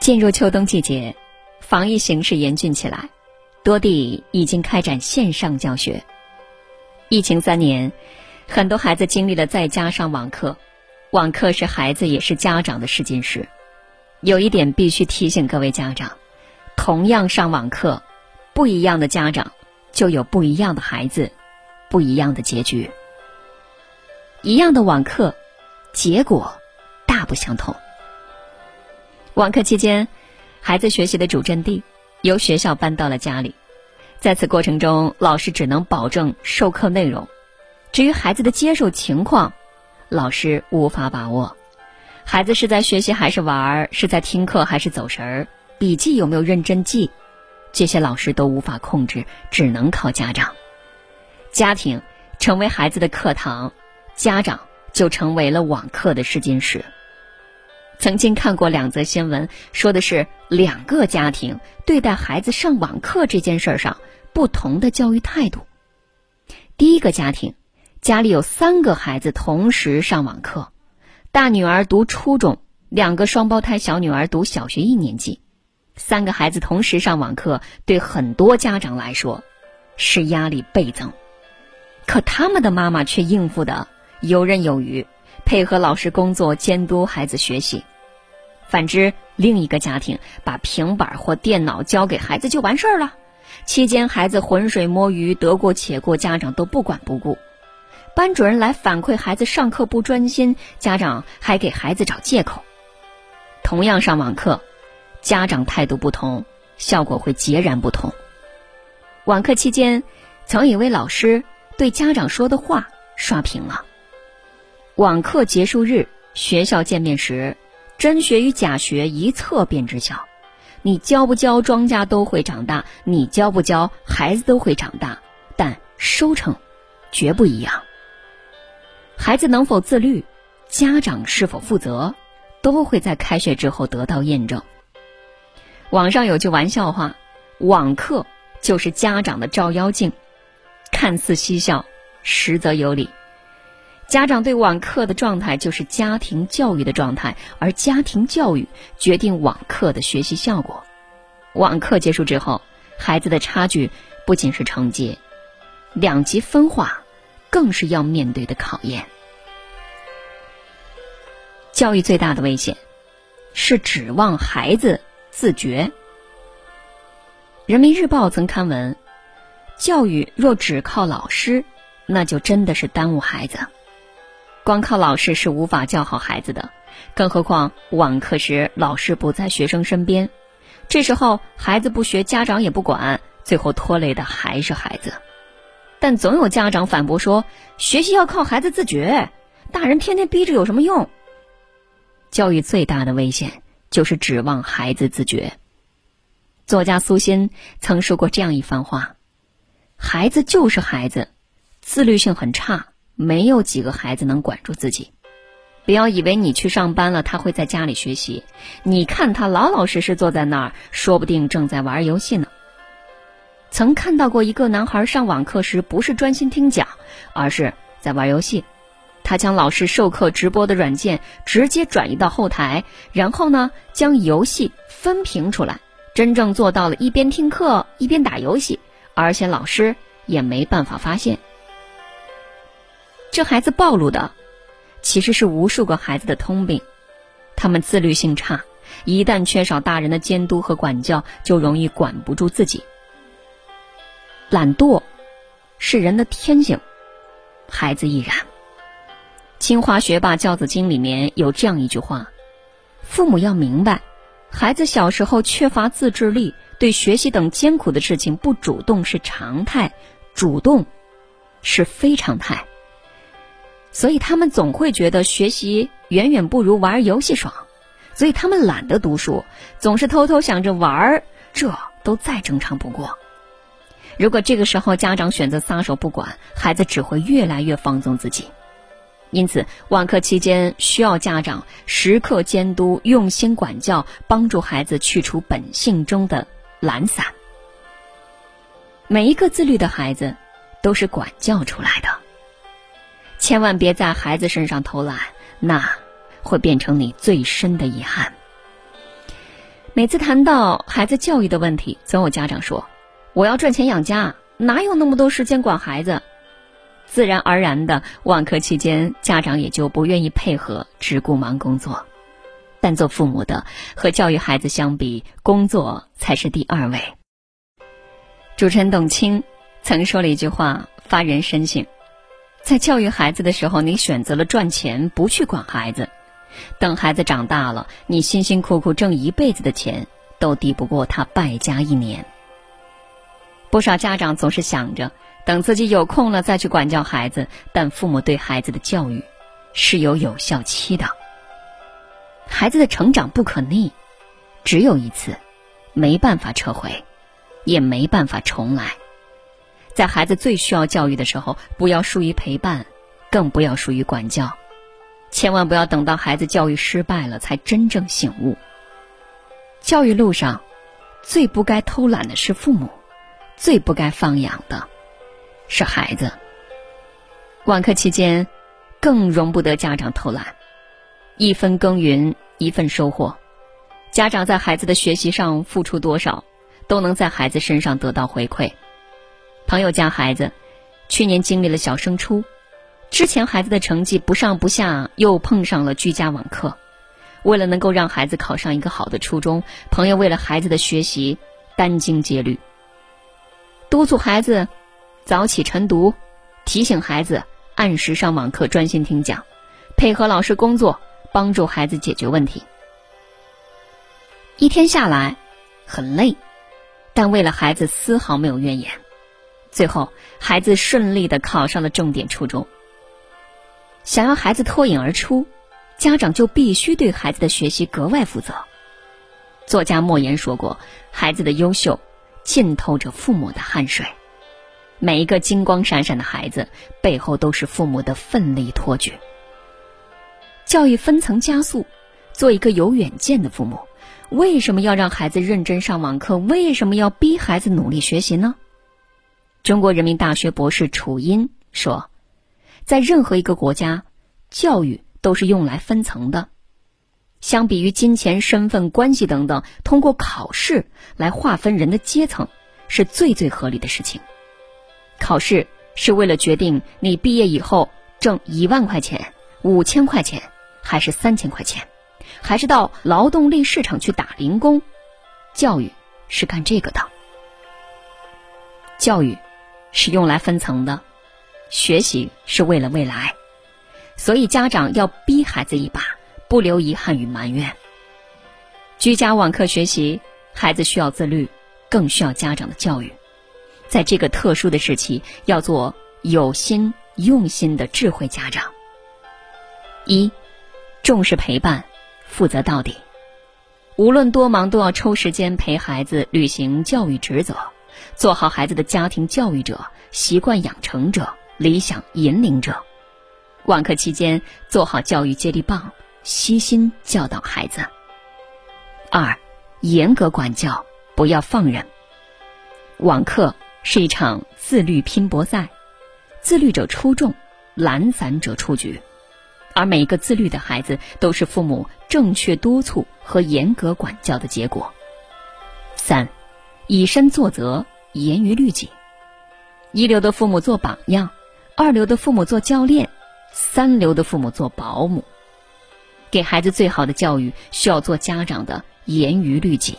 进入秋冬季节，防疫形势严峻起来，多地已经开展线上教学。疫情三年，很多孩子经历了在家上网课，网课是孩子也是家长的试金石。有一点必须提醒各位家长：同样上网课，不一样的家长就有不一样的孩子，不一样的结局。一样的网课，结果大不相同。网课期间，孩子学习的主阵地由学校搬到了家里，在此过程中，老师只能保证授课内容，至于孩子的接受情况，老师无法把握。孩子是在学习还是玩儿，是在听课还是走神儿，笔记有没有认真记，这些老师都无法控制，只能靠家长。家庭成为孩子的课堂，家长就成为了网课的试金石。曾经看过两则新闻，说的是两个家庭对待孩子上网课这件事儿上不同的教育态度。第一个家庭，家里有三个孩子同时上网课，大女儿读初中，两个双胞胎小女儿读小学一年级，三个孩子同时上网课，对很多家长来说是压力倍增，可他们的妈妈却应付的游刃有余。配合老师工作，监督孩子学习。反之，另一个家庭把平板或电脑交给孩子就完事儿了。期间，孩子浑水摸鱼，得过且过，家长都不管不顾。班主任来反馈孩子上课不专心，家长还给孩子找借口。同样上网课，家长态度不同，效果会截然不同。网课期间，曾有位老师对家长说的话刷屏了。网课结束日，学校见面时，真学与假学一测便知晓。你教不教，庄稼都会长大；你教不教，孩子都会长大。但收成绝不一样。孩子能否自律，家长是否负责，都会在开学之后得到验证。网上有句玩笑话：“网课就是家长的照妖镜。”看似嬉笑，实则有理。家长对网课的状态就是家庭教育的状态，而家庭教育决定网课的学习效果。网课结束之后，孩子的差距不仅是成绩，两极分化更是要面对的考验。教育最大的危险是指望孩子自觉。人民日报曾刊文：教育若只靠老师，那就真的是耽误孩子。光靠老师是无法教好孩子的，更何况网课时老师不在学生身边，这时候孩子不学，家长也不管，最后拖累的还是孩子。但总有家长反驳说，学习要靠孩子自觉，大人天天逼着有什么用？教育最大的危险就是指望孩子自觉。作家苏欣曾说过这样一番话：孩子就是孩子，自律性很差。没有几个孩子能管住自己，不要以为你去上班了，他会在家里学习。你看他老老实实坐在那儿，说不定正在玩游戏呢。曾看到过一个男孩上网课时，不是专心听讲，而是在玩游戏。他将老师授课直播的软件直接转移到后台，然后呢，将游戏分屏出来，真正做到了一边听课一边打游戏，而且老师也没办法发现。这孩子暴露的，其实是无数个孩子的通病，他们自律性差，一旦缺少大人的监督和管教，就容易管不住自己。懒惰是人的天性，孩子亦然。清华学霸教子经里面有这样一句话：父母要明白，孩子小时候缺乏自制力，对学习等艰苦的事情不主动是常态，主动是非常态。所以他们总会觉得学习远远不如玩游戏爽，所以他们懒得读书，总是偷偷想着玩儿，这都再正常不过。如果这个时候家长选择撒手不管，孩子只会越来越放纵自己。因此，网课期间需要家长时刻监督、用心管教，帮助孩子去除本性中的懒散。每一个自律的孩子，都是管教出来的。千万别在孩子身上偷懒，那会变成你最深的遗憾。每次谈到孩子教育的问题，总有家长说：“我要赚钱养家，哪有那么多时间管孩子？”自然而然的，网课期间，家长也就不愿意配合，只顾忙工作。但做父母的和教育孩子相比，工作才是第二位。主持人董卿曾说了一句话，发人深省：在教育孩子的时候，你选择了赚钱，不去管孩子；等孩子长大了，你辛辛苦苦挣一辈子的钱，都抵不过他败家一年。不少家长总是想着。等自己有空了再去管教孩子，但父母对孩子的教育是有有效期的。孩子的成长不可逆，只有一次，没办法撤回，也没办法重来。在孩子最需要教育的时候，不要疏于陪伴，更不要疏于管教。千万不要等到孩子教育失败了才真正醒悟。教育路上，最不该偷懒的是父母，最不该放养的。是孩子。网课期间，更容不得家长偷懒。一分耕耘一份收获，家长在孩子的学习上付出多少，都能在孩子身上得到回馈。朋友家孩子，去年经历了小升初，之前孩子的成绩不上不下，又碰上了居家网课。为了能够让孩子考上一个好的初中，朋友为了孩子的学习殚精竭虑，督促孩子。早起晨读，提醒孩子按时上网课、专心听讲，配合老师工作，帮助孩子解决问题。一天下来，很累，但为了孩子丝毫没有怨言。最后，孩子顺利的考上了重点初中。想要孩子脱颖而出，家长就必须对孩子的学习格外负责。作家莫言说过：“孩子的优秀，浸透着父母的汗水。”每一个金光闪闪的孩子背后，都是父母的奋力托举。教育分层加速，做一个有远见的父母，为什么要让孩子认真上网课？为什么要逼孩子努力学习呢？中国人民大学博士楚音说，在任何一个国家，教育都是用来分层的。相比于金钱、身份、关系等等，通过考试来划分人的阶层，是最最合理的事情。考试是为了决定你毕业以后挣一万块钱、五千块钱，还是三千块钱，还是到劳动力市场去打零工。教育是干这个的，教育是用来分层的，学习是为了未来，所以家长要逼孩子一把，不留遗憾与埋怨。居家网课学习，孩子需要自律，更需要家长的教育。在这个特殊的时期，要做有心用心的智慧家长。一，重视陪伴，负责到底。无论多忙，都要抽时间陪孩子，履行教育职责，做好孩子的家庭教育者、习惯养成者、理想引领者。网课期间，做好教育接力棒，悉心教导孩子。二，严格管教，不要放任。网课。是一场自律拼搏赛，自律者出众，懒散者出局，而每一个自律的孩子都是父母正确督促和严格管教的结果。三，以身作则，严于律己。一流的父母做榜样，二流的父母做教练，三流的父母做保姆。给孩子最好的教育，需要做家长的严于律己，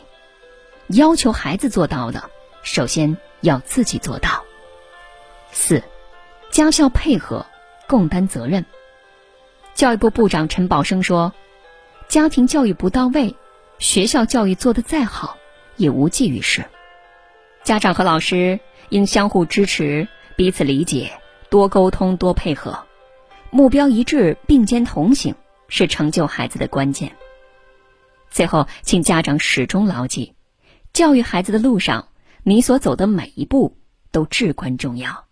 要求孩子做到的，首先。要自己做到。四，家校配合，共担责任。教育部部长陈宝生说：“家庭教育不到位，学校教育做得再好，也无济于事。家长和老师应相互支持，彼此理解，多沟通，多配合，目标一致，并肩同行，是成就孩子的关键。”最后，请家长始终牢记，教育孩子的路上。你所走的每一步都至关重要。